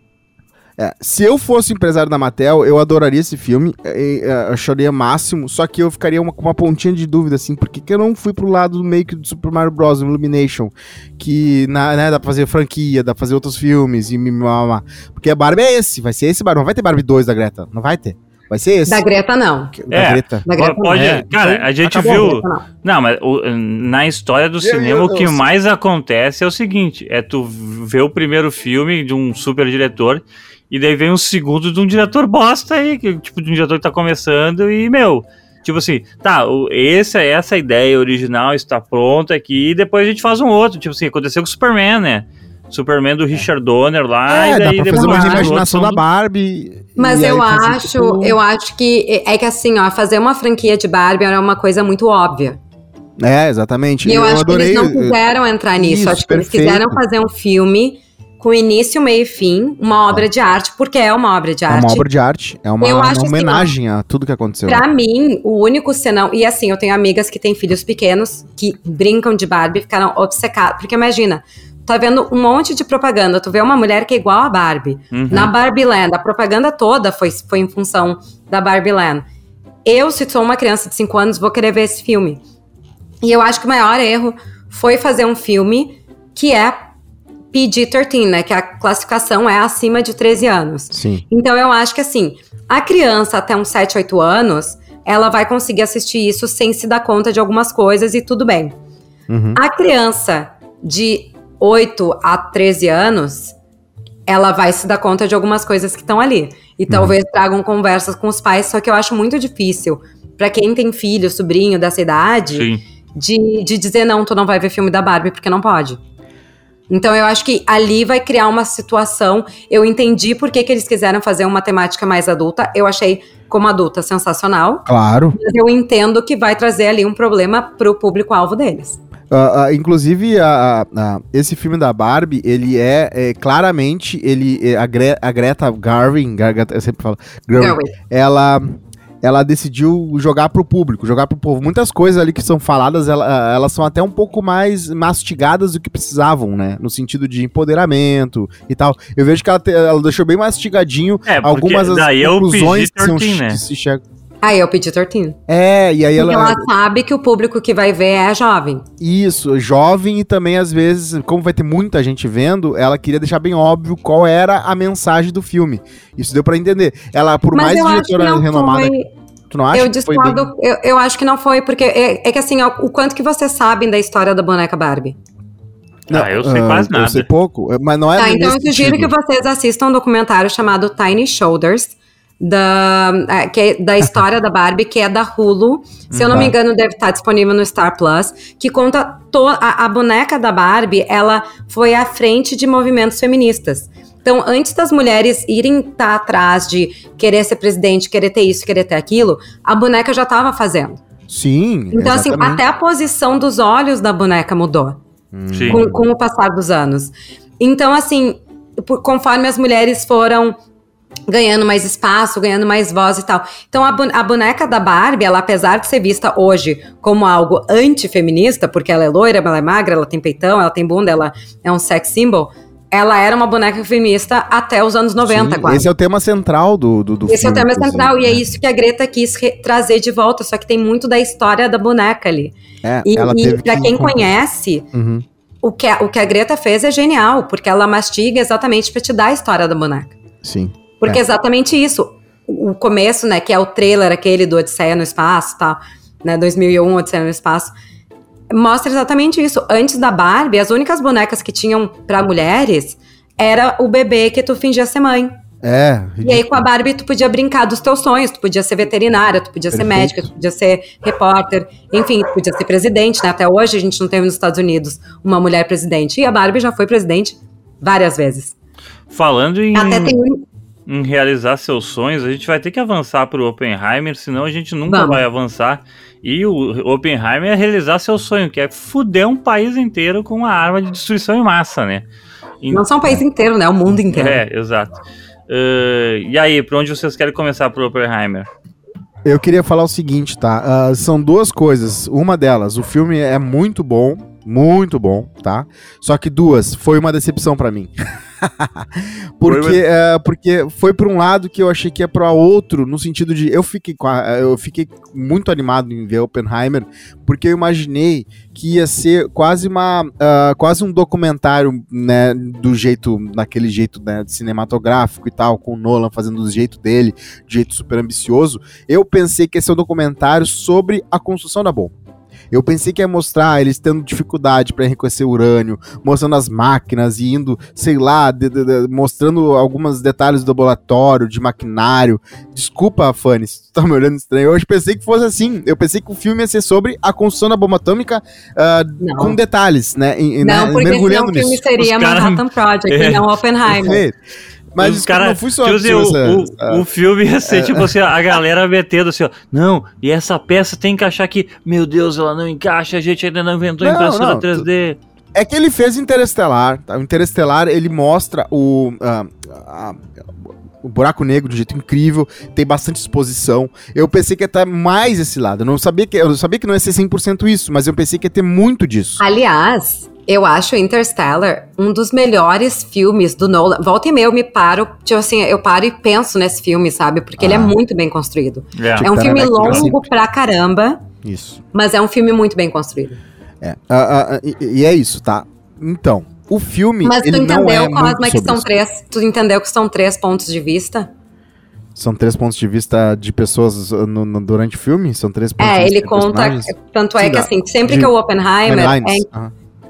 É, se eu fosse empresário da Mattel, eu adoraria esse filme, eu, eu acharia máximo, só que eu ficaria uma, com uma pontinha de dúvida, assim, porque que eu não fui pro lado do make do Super Mario Bros. Illumination, que na, né, dá pra fazer franquia, dá pra fazer outros filmes, e mimama. Porque a Barbie é esse, vai ser esse Barbie, não vai ter Barbie 2 da Greta, não vai ter. Vai ser esse. Da Greta, não. Da é, Greta. Da Greta pode, é, cara, a gente viu. Greta, não. não. mas o, na história do cinema, o que mais acontece é o seguinte: é tu ver o primeiro filme de um super diretor e daí vem um segundo de um diretor bosta aí, que, tipo, de um diretor que tá começando e, meu, tipo assim, tá, essa, essa ideia original está pronta aqui e depois a gente faz um outro. Tipo assim, aconteceu com o Superman, né? Superman do. Richard Donner lá, é, e daí dá pra fazer uma imaginação da Barbie. Mas eu acho, tipo... eu acho que é que assim, ó, fazer uma franquia de Barbie era uma coisa muito óbvia. É, exatamente. E eu, eu acho adorei... que eles não quiseram entrar nisso. Isso, acho que perfeito. eles quiseram fazer um filme com início, meio e fim, uma obra de arte, porque é uma obra de arte. É uma obra de arte, é uma, uma assim, homenagem assim, a tudo que aconteceu. Pra mim, o único senão. E assim, eu tenho amigas que têm filhos pequenos que brincam de Barbie, ficaram obcecadas. Porque imagina, tá vendo um monte de propaganda. Tu vê uma mulher que é igual a Barbie. Uhum. Na Barbie Land, a propaganda toda foi, foi em função da Barbie Land. Eu, se sou uma criança de 5 anos, vou querer ver esse filme. E eu acho que o maior erro foi fazer um filme que é PG-13, né? Que a classificação é acima de 13 anos. Sim. Então eu acho que assim, a criança até uns 7, 8 anos, ela vai conseguir assistir isso sem se dar conta de algumas coisas e tudo bem. Uhum. A criança de 8 a 13 anos, ela vai se dar conta de algumas coisas que estão ali. E uhum. talvez tragam conversas com os pais, só que eu acho muito difícil para quem tem filho, sobrinho dessa idade, de, de dizer não, tu não vai ver filme da Barbie porque não pode. Então eu acho que ali vai criar uma situação. Eu entendi por que, que eles quiseram fazer uma temática mais adulta. Eu achei, como adulta, sensacional. Claro. Mas eu entendo que vai trazer ali um problema pro público-alvo deles. Uh, uh, inclusive, uh, esse filme da Barbie, ele é, é claramente, ele, é, a, Gre a Greta Garvin, eu sempre falo, Garvin, ela ela decidiu jogar pro público, jogar pro povo. Muitas coisas ali que são faladas, ela, elas são até um pouco mais mastigadas do que precisavam, né? No sentido de empoderamento e tal. Eu vejo que ela, te, ela deixou bem mastigadinho é, algumas das conclusões que, são, né? que se chegam. Aí eu pedi tortinho. É, e aí Porque ela... ela sabe que o público que vai ver é jovem. Isso, jovem e também às vezes, como vai ter muita gente vendo, ela queria deixar bem óbvio qual era a mensagem do filme. Isso deu para entender. Ela, por Mas mais diretora renomada... Foi... Tu não acha eu discordo, bem... eu, eu acho que não foi, porque é, é que assim, ó, o quanto que vocês sabem da história da boneca Barbie? Não, ah, eu sei uh, quase nada. Eu sei pouco, mas não é Tá, então eu sugiro que vocês assistam um documentário chamado Tiny Shoulders, da, é, que é da história da Barbie, que é da Hulu. Se eu não me uhum. engano, deve estar disponível no Star Plus, que conta to, a, a boneca da Barbie, ela foi à frente de movimentos feministas. Então, antes das mulheres irem estar tá atrás de querer ser presidente, querer ter isso, querer ter aquilo, a boneca já estava fazendo. Sim. Então, assim, exatamente. assim, até a posição dos olhos da boneca mudou hum. com, com, o passar dos anos. Então, assim, por, conforme as mulheres foram ganhando mais espaço, ganhando mais voz e tal. Então a, a, boneca da Barbie, ela apesar de ser vista hoje como algo antifeminista, porque ela é loira, ela é magra, ela tem peitão, ela tem bunda, ela é um sex symbol, ela era uma boneca feminista até os anos 90, Sim, quase. Esse é o tema central do, do, do Esse filme, é o tema central, e é isso que a Greta quis trazer de volta, só que tem muito da história da boneca ali. É, e, ela e pra que quem conhece, uhum. o, que a, o que a Greta fez é genial, porque ela mastiga exatamente para te dar a história da boneca. Sim. Porque é. exatamente isso. O começo, né, que é o trailer aquele do Odisseia no Espaço, tal, né, 2001, Odisseia no Espaço, mostra exatamente isso. Antes da Barbie, as únicas bonecas que tinham para mulheres era o bebê que tu fingia ser mãe. É. Ridículo. E aí com a Barbie tu podia brincar dos teus sonhos, tu podia ser veterinária, tu podia Perfeito. ser médica, tu podia ser repórter, enfim, tu podia ser presidente, né? Até hoje a gente não teve nos Estados Unidos uma mulher presidente. E a Barbie já foi presidente várias vezes. Falando em, em realizar seus sonhos, a gente vai ter que avançar para o Oppenheimer, senão a gente nunca Vamos. vai avançar. E o Oppenheimer é realizar seu sonho, que é fuder um país inteiro com uma arma de destruição em massa, né? Não só um país inteiro, né? O mundo inteiro. É, exato. Uh, e aí, para onde vocês querem começar pro Oppenheimer? Eu queria falar o seguinte, tá? Uh, são duas coisas. Uma delas, o filme é muito bom, muito bom, tá? Só que duas, foi uma decepção para mim. porque, é, porque foi por um lado que eu achei que ia para outro, no sentido de eu fiquei, eu fiquei muito animado em ver Oppenheimer, porque eu imaginei que ia ser quase uma uh, quase um documentário, né, do jeito, naquele jeito né, cinematográfico e tal, com o Nolan fazendo do jeito dele, de jeito super ambicioso. Eu pensei que ia ser um documentário sobre a construção da bomba. Eu pensei que ia mostrar eles tendo dificuldade para reconhecer urânio, mostrando as máquinas e indo, sei lá, de, de, de, mostrando alguns detalhes do laboratório, de maquinário. Desculpa, Fanny, se tu tá me olhando estranho. Eu pensei que fosse assim. Eu pensei que o filme ia ser sobre a construção da bomba atômica uh, com detalhes, né? E, não, né, porque mergulhando senão o filme seria Manhattan Project é. e não Oppenheimer. Mas os cara, não fui só tipo assim, o, o, o, filme ia ser, é. tipo assim, a galera metendo assim, ó, não, e essa peça tem que achar que, meu Deus, ela não encaixa, a gente ainda não inventou não, impressora não, 3D. É que ele fez Interestelar, tá? O Interestelar, ele mostra o... Uh, o buraco negro de um jeito incrível, tem bastante exposição. Eu pensei que ia estar mais esse lado. Eu não sabia que eu sabia que não ia ser 100% isso, mas eu pensei que ia ter muito disso. Aliás, eu acho Interstellar um dos melhores filmes do Nolan. Volta e meia eu me paro, tipo assim, eu paro e penso nesse filme, sabe? Porque ah. ele é ah. muito bem construído. É, é um filme longo pra caramba. Isso. Mas é um filme muito bem construído. É. Uh, uh, uh, e, e, é isso, tá? Então, o filme. Mas tu entendeu, é Cosma, que são três. Tu entendeu que são três pontos de vista? São três pontos de vista de pessoas no, no, durante o filme? São três pontos é, de vista. É, ele conta. Tanto é Sim, que assim, sempre de, que o Oppenheimer.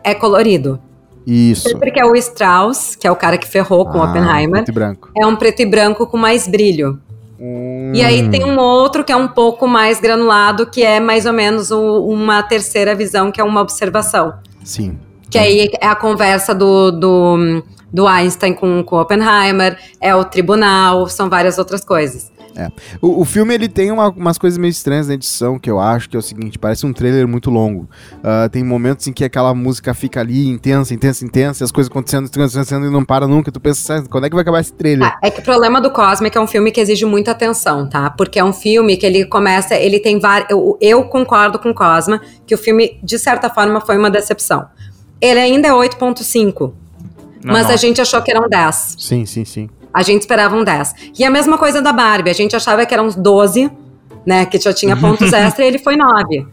É, é colorido. Isso. Sempre que é o Strauss, que é o cara que ferrou com ah, Oppenheimer. Preto e branco. É um preto e branco com mais brilho. Hum. E aí tem um outro que é um pouco mais granulado, que é mais ou menos o, uma terceira visão, que é uma observação. Sim. Que aí é a conversa do, do, do Einstein com, com Oppenheimer, é o tribunal, são várias outras coisas. É. O, o, filme ele tem uma, umas coisas meio estranhas na edição que eu acho que é o seguinte: parece um trailer muito longo. Uh, tem momentos em que aquela música fica ali intensa, intensa, intensa, e as coisas acontecendo, acontecendo e não para nunca. Tu pensa, quando é que vai acabar esse trailer? Ah, é que o problema do Cosmic é um filme que exige muita atenção, tá? Porque é um filme que ele começa, ele tem vários. Eu, eu concordo com o Cosma que o filme, de certa forma, foi uma decepção. Ele ainda é 8,5. Mas a gente achou que era um 10. Sim, sim, sim. A gente esperava um 10. E a mesma coisa da Barbie, a gente achava que eram uns 12, né? Que já tinha pontos extra e ele foi 9.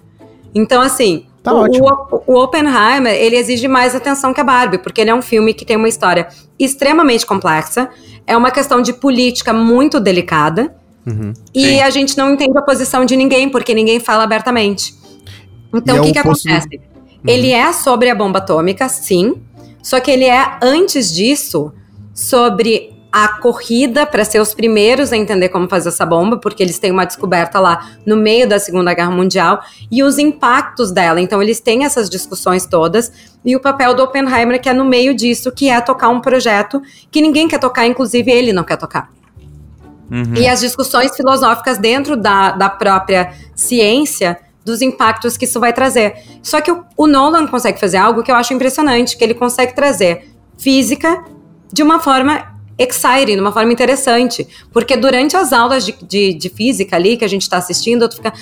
Então, assim, tá o, o, o, Oppenheimer, ele exige mais atenção que a Barbie, porque ele é um filme que tem uma história extremamente complexa, é uma questão de política muito delicada, uhum. e Sim. a gente não entende a posição de ninguém, porque ninguém fala abertamente. Então, e o é que, que acontece? Uhum. Ele é sobre a bomba atômica, sim, só que ele é, antes disso, sobre a corrida para ser os primeiros a entender como fazer essa bomba, porque eles têm uma descoberta lá no meio da Segunda Guerra Mundial e os impactos dela. Então eles têm essas discussões todas e o papel do Oppenheimer que é no meio disso, que é tocar um projeto que ninguém quer tocar, inclusive ele não quer tocar. Uhum. E as discussões filosóficas dentro da, da própria ciência dos impactos que isso vai trazer. Só que o, o Nolan consegue fazer algo que eu acho impressionante, que ele consegue trazer física de uma forma exciting, de uma forma interessante. Porque durante as aulas de, de, de física ali que a gente está assistindo, tu fica,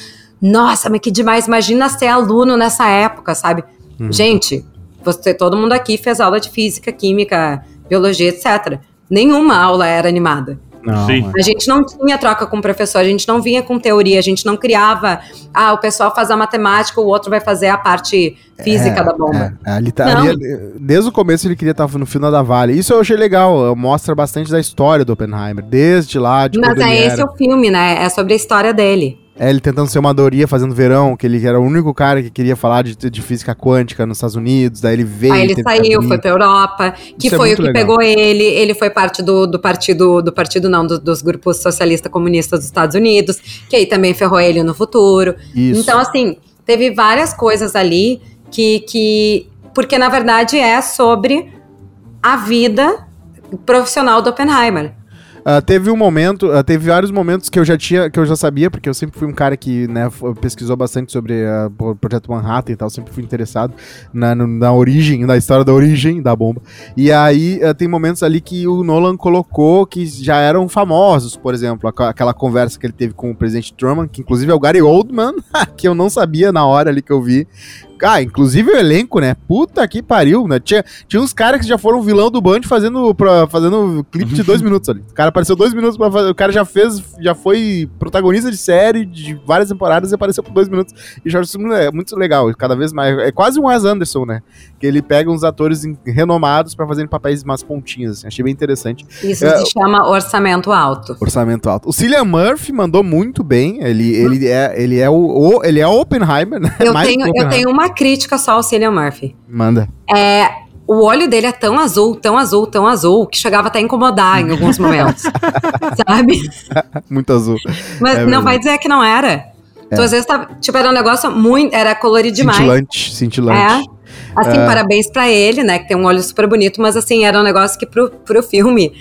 nossa, mas que demais, imagina ser aluno nessa época, sabe? Uhum. Gente, você, todo mundo aqui fez aula de física, química, biologia, etc. Nenhuma aula era animada. Não, a gente não tinha troca com o professor, a gente não vinha com teoria, a gente não criava, ah, o pessoal faz a matemática, o outro vai fazer a parte física é, da bomba. É, ali tá, ali, desde o começo ele queria estar no final da Vale. Isso eu achei legal, mostra bastante da história do Oppenheimer, desde lá, de Mas é esse era. o filme, né? É sobre a história dele. É, ele tentando ser uma Doria fazendo verão, que ele era o único cara que queria falar de, de física quântica nos Estados Unidos, daí ele veio. Aí ele saiu, foi pra Europa, que Isso é foi é o que legal. pegou ele. Ele foi parte do, do partido, do partido não, do, dos grupos socialista comunistas dos Estados Unidos, que aí também ferrou ele no futuro. Isso. Então, assim, teve várias coisas ali que, que. Porque na verdade é sobre a vida profissional do Oppenheimer. Uh, teve um momento, uh, teve vários momentos que eu já tinha, que eu já sabia, porque eu sempre fui um cara que né, pesquisou bastante sobre uh, o projeto Manhattan e tal, sempre fui interessado na, na origem, na história da origem da bomba. E aí tem momentos ali que o Nolan colocou que já eram famosos, por exemplo, aquela conversa que ele teve com o presidente Truman, que inclusive é o Gary Oldman, que eu não sabia na hora ali que eu vi, ah, inclusive o elenco, né? Puta que pariu, né? Tinha, tinha uns caras que já foram vilão do Band fazendo, pra, fazendo clipe de dois minutos ali. O cara apareceu dois minutos pra fazer. O cara já fez, já foi protagonista de série de várias temporadas e apareceu por dois minutos. E já é muito legal, cada vez mais. É quase um Wes Anderson, né? Que ele pega uns atores renomados pra fazerem papéis mais pontinhos. Assim. Achei bem interessante. Isso é, se chama orçamento alto. Orçamento alto. O Cillian Murphy mandou muito bem. Ele, ele, é, ele é o, o ele é Oppenheimer, né? Eu, tenho, Oppenheimer. eu tenho uma crítica só ao Cillian Murphy. Manda. É, o olho dele é tão azul, tão azul, tão azul, que chegava até a incomodar em alguns momentos. sabe? Muito azul. Mas é não vai dizer que não era. É. Então, às vezes, tá, tipo, era um negócio muito. Era colorido demais. Cintilante, cintilante. É. Assim, é. parabéns para ele, né? Que tem um olho super bonito, mas assim, era um negócio que pro, pro filme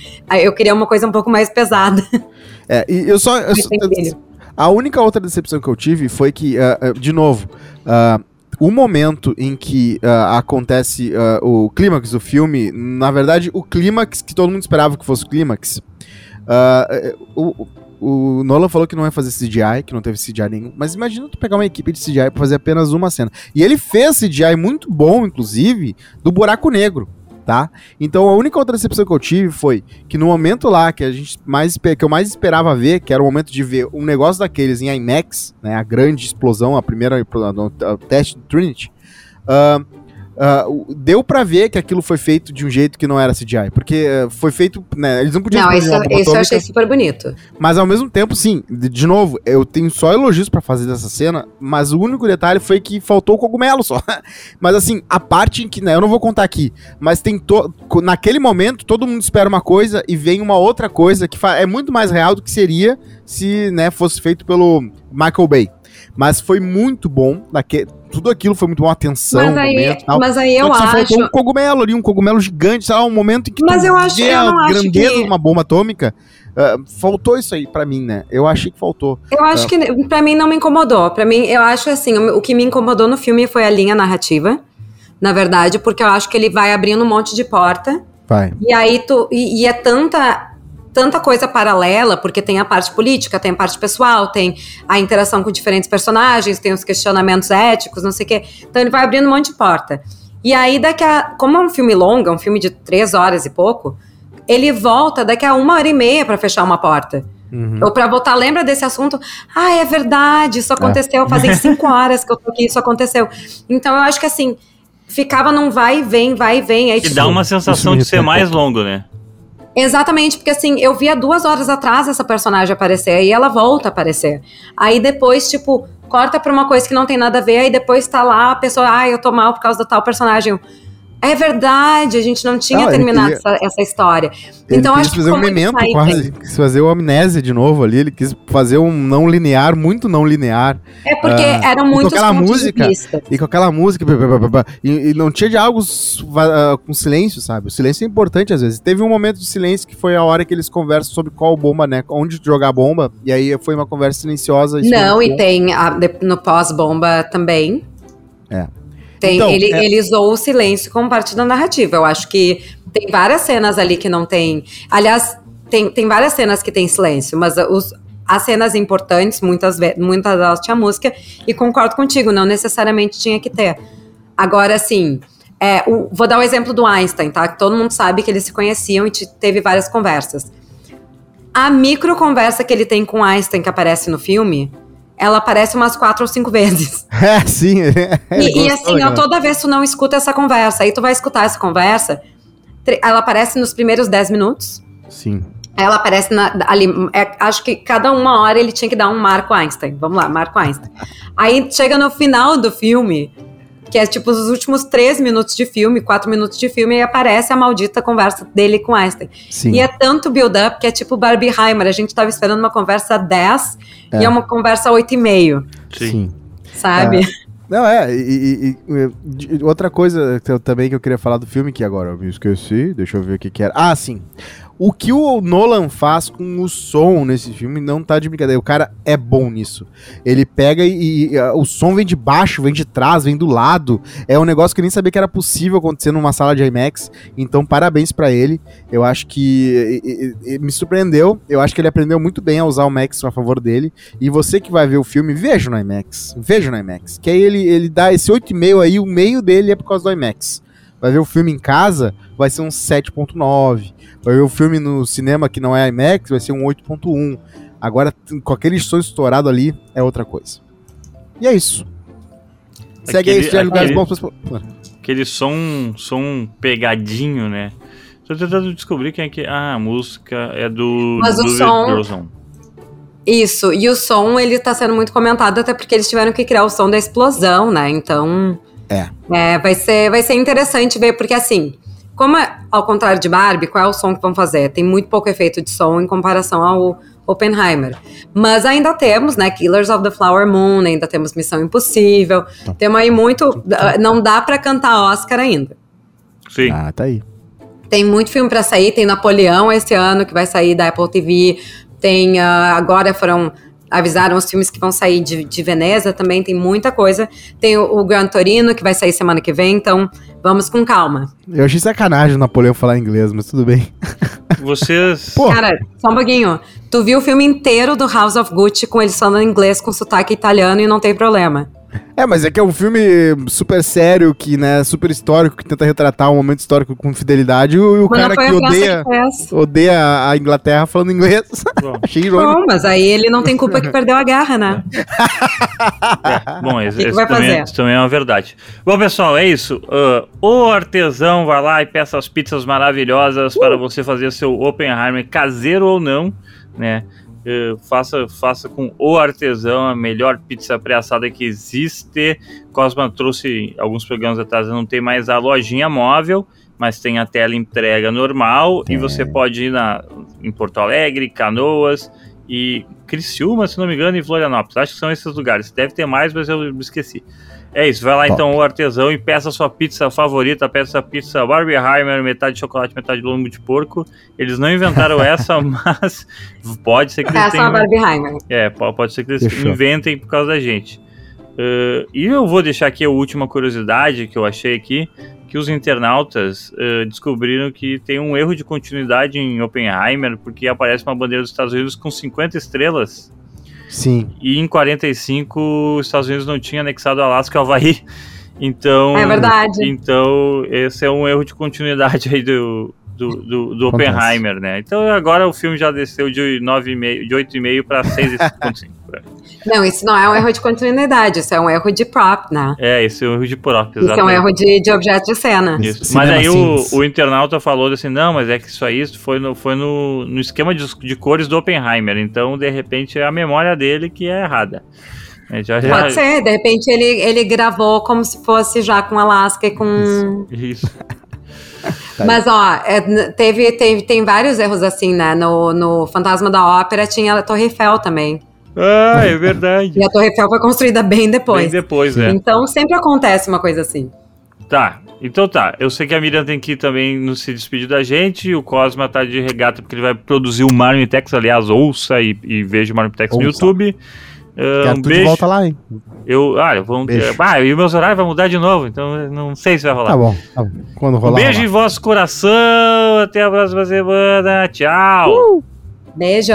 eu queria uma coisa um pouco mais pesada. É, e eu só. Eu, a única outra decepção que eu tive foi que, uh, uh, de novo, uh, o momento em que uh, acontece uh, o clímax do filme, na verdade, o clímax que todo mundo esperava que fosse o clímax, uh, o, o Nolan falou que não ia fazer CGI, que não teve CGI nenhum, mas imagina tu pegar uma equipe de CGI pra fazer apenas uma cena. E ele fez CGI muito bom, inclusive, do Buraco Negro tá? Então a única outra decepção que eu tive foi que no momento lá que a gente mais que eu mais esperava ver, que era o momento de ver um negócio daqueles em IMAX, né, a grande explosão, a primeira o teste do Trinity, uh, Uh, deu para ver que aquilo foi feito de um jeito que não era CGI, porque uh, foi feito, né, eles não podiam... Não, isso, isso eu achei super bonito. Mas ao mesmo tempo, sim, de, de novo, eu tenho só elogios para fazer dessa cena, mas o único detalhe foi que faltou o cogumelo só. mas assim, a parte em que, né, eu não vou contar aqui, mas tem to, naquele momento todo mundo espera uma coisa e vem uma outra coisa que é muito mais real do que seria se, né, fosse feito pelo Michael Bay. Mas foi muito bom. Daque, tudo aquilo foi muito bom, atenção, mas aí, momento, tal. Mas aí eu Só acho... faltou um cogumelo ali, um cogumelo gigante, sabe? Um momento em que mas eu acho, vê eu a grandeza que... de uma bomba atômica. Uh, faltou isso aí para mim, né? Eu achei que faltou. Eu acho uh, que para mim não me incomodou. Para mim, eu acho assim, o que me incomodou no filme foi a linha narrativa, na verdade, porque eu acho que ele vai abrindo um monte de porta. Vai. E aí tu e, e é tanta tanta coisa paralela, porque tem a parte política, tem a parte pessoal, tem a interação com diferentes personagens, tem os questionamentos éticos, não sei o quê. Então ele vai abrindo um monte de porta. E aí, daqui a. Como é um filme longo, é um filme de três horas e pouco, ele volta daqui a uma hora e meia para fechar uma porta. Uhum. Ou para voltar, lembra desse assunto? Ah, é verdade, isso aconteceu, é. fazem cinco horas que eu tô aqui, isso aconteceu. Então eu acho que assim, ficava num vai e vem, vai e vem. Aí, e dá uma sensação de ser mais longo, né? Exatamente, porque assim, eu via duas horas atrás essa personagem aparecer e ela volta a aparecer. Aí depois, tipo, corta pra uma coisa que não tem nada a ver, aí depois tá lá a pessoa, ah, eu tô mal por causa da tal personagem. É verdade, a gente não tinha não, terminado queria... essa, essa, história. Então acho fazer que um memento quase, quis fazer o amnésia de novo ali, ele quis fazer um não linear, muito não linear. É porque uh, eram muitos e com aquela música E com aquela música, e, e não tinha diálogos uh, com silêncio, sabe? O silêncio é importante às vezes. Teve um momento de silêncio que foi a hora que eles conversam sobre qual bomba, né? Onde jogar a bomba, e aí foi uma conversa silenciosa. Não, e tem a, no pós-bomba também. É. Tem, então, ele, é... ele usou o silêncio como parte da narrativa. Eu acho que tem várias cenas ali que não tem. Aliás, tem, tem várias cenas que tem silêncio, mas os, as cenas importantes, muitas, muitas delas tinha música, e concordo contigo, não necessariamente tinha que ter. Agora, assim, é, o, vou dar o exemplo do Einstein, tá? Que todo mundo sabe que eles se conheciam e teve várias conversas. A micro conversa que ele tem com Einstein, que aparece no filme, ela aparece umas quatro ou cinco vezes. É, sim. E, e, assim, ó, toda vez tu não escuta essa conversa, aí tu vai escutar essa conversa, ela aparece nos primeiros dez minutos. Sim. Ela aparece na, ali. É, acho que cada uma hora ele tinha que dar um Marco Einstein. Vamos lá, Marco Einstein. Aí chega no final do filme, que é tipo os últimos três minutos de filme, quatro minutos de filme, e aparece a maldita conversa dele com Einstein. Sim. E é tanto build-up que é tipo Barbie Heimer. A gente tava esperando uma conversa 10 é. e é uma conversa 8,5. Sim. Sabe? É. Não, é, e, e, e, outra coisa que eu, também que eu queria falar do filme, que agora eu me esqueci, deixa eu ver o que que era. Ah, sim. O que o Nolan faz com o som nesse filme não tá de brincadeira. O cara é bom nisso. Ele pega e, e, o som vem de baixo, vem de trás, vem do lado. É um negócio que eu nem sabia que era possível acontecer numa sala de IMAX. Então, parabéns para ele. Eu acho que e, me surpreendeu. Eu acho que ele aprendeu muito bem a usar o Max a favor dele. E você que vai ver o filme, veja no IMAX. Veja no IMAX. Que aí ele, ele dá esse 8,5 aí, o meio dele é por causa do IMAX. Vai ver o filme em casa, vai ser um 7.9 Vai ver o filme no cinema que não é IMAX, vai ser um 8.1. Agora, com aquele som estourado ali, é outra coisa. E é isso. Segue aí, se lugares bons pra... Aquele som, som pegadinho, né? Tô tentando descobrir quem é que. Ah, a música é do. Mas do o som. Isso, e o som ele tá sendo muito comentado, até porque eles tiveram que criar o som da explosão, né? Então. É. é vai, ser, vai ser interessante ver, porque assim. Como é, ao contrário de Barbie, qual é o som que vão fazer? Tem muito pouco efeito de som em comparação ao Oppenheimer. Mas ainda temos, né, Killers of the Flower Moon, ainda temos Missão Impossível. Tá. Temos aí muito. Tá. Não dá para cantar Oscar ainda. Sim. Ah, tá aí. Tem muito filme para sair, tem Napoleão esse ano que vai sair da Apple TV. Tem uh, agora foram avisaram os filmes que vão sair de, de Veneza também, tem muita coisa. Tem o, o Gran Torino, que vai sair semana que vem, então vamos com calma. Eu achei sacanagem o Napoleão falar inglês, mas tudo bem. Vocês. Pô. Cara, só um pouquinho. Tu viu o filme inteiro do House of Gucci com eles falando inglês com sotaque italiano e não tem problema. É, mas é que é um filme super sério, que, né, super histórico, que tenta retratar um momento histórico com fidelidade, e o, cara que odeia, que odeia a Inglaterra falando inglês. Achei irônico. Bom, mas aí ele não tem culpa que perdeu a garra, né? É, bom, esse, esse, também, isso também é uma verdade. Bom, pessoal, é isso. Uh, o artesão vai lá e peça as pizzas maravilhosas uh. para você fazer seu Oppenheimer caseiro ou não, né? Uh, faça, faça com o artesão a melhor pizza pré-assada que existe. Cosma trouxe alguns programas atrás, não tem mais a lojinha móvel, mas tem a tela entrega normal é. e você pode ir na, em Porto Alegre, Canoas e Criciúma, se não me engano, e Florianópolis. Acho que são esses lugares. Deve ter mais, mas eu me esqueci. É isso, vai lá Top. então o artesão e peça sua pizza favorita, peça a pizza Barbieheimer, metade de chocolate, metade de lombo de porco. Eles não inventaram essa, mas pode ser que eles tenham... Barbieheimer. É, pode ser que eles Fechou. inventem por causa da gente. Uh, e eu vou deixar aqui a última curiosidade que eu achei aqui, que os internautas uh, descobriram que tem um erro de continuidade em Oppenheimer, porque aparece uma bandeira dos Estados Unidos com 50 estrelas Sim. E em 45 os Estados Unidos não tinha anexado Alasca e Havaí. Então, é verdade. Então, esse é um erro de continuidade aí do, do, do, do Oppenheimer, né? Então agora o filme já desceu de 9,5, de 8,5 para 6,5. Não, isso não é um erro de continuidade, isso é um erro de prop, né? É, isso é um erro de prop, exatamente. Isso é um erro de, de objeto de cena. Isso. Mas aí o, o, internauta falou assim, não, mas é que isso aí foi no, foi no, no esquema de, de cores do Oppenheimer, então de repente é a memória dele que é errada. Já, já... Pode ser, de repente ele, ele gravou como se fosse já com Alaska e com. Isso. isso. Tá mas, ó, é, teve, teve, tem vários erros assim, né? No, no Fantasma da Ópera tinha a Torre Eiffel também. Ah, é verdade. e a Torre Eiffel foi construída bem depois. Bem depois, né? Então sempre acontece uma coisa assim. Tá, então tá. Eu sei que a Miriam tem que ir também no se despedir da gente. O Cosma tá de regata porque ele vai produzir o Marmitex. Aliás, ouça e, e veja o Marmitex no YouTube. Uh, um beijo. volta lá, hein? Eu, ah, eu vou, ah, e meus horários vão mudar de novo, então não sei se vai rolar. Tá bom, tá bom. Quando rolar. Um beijo rolar. em vosso coração, até a próxima semana. Tchau. Uh! Beijo.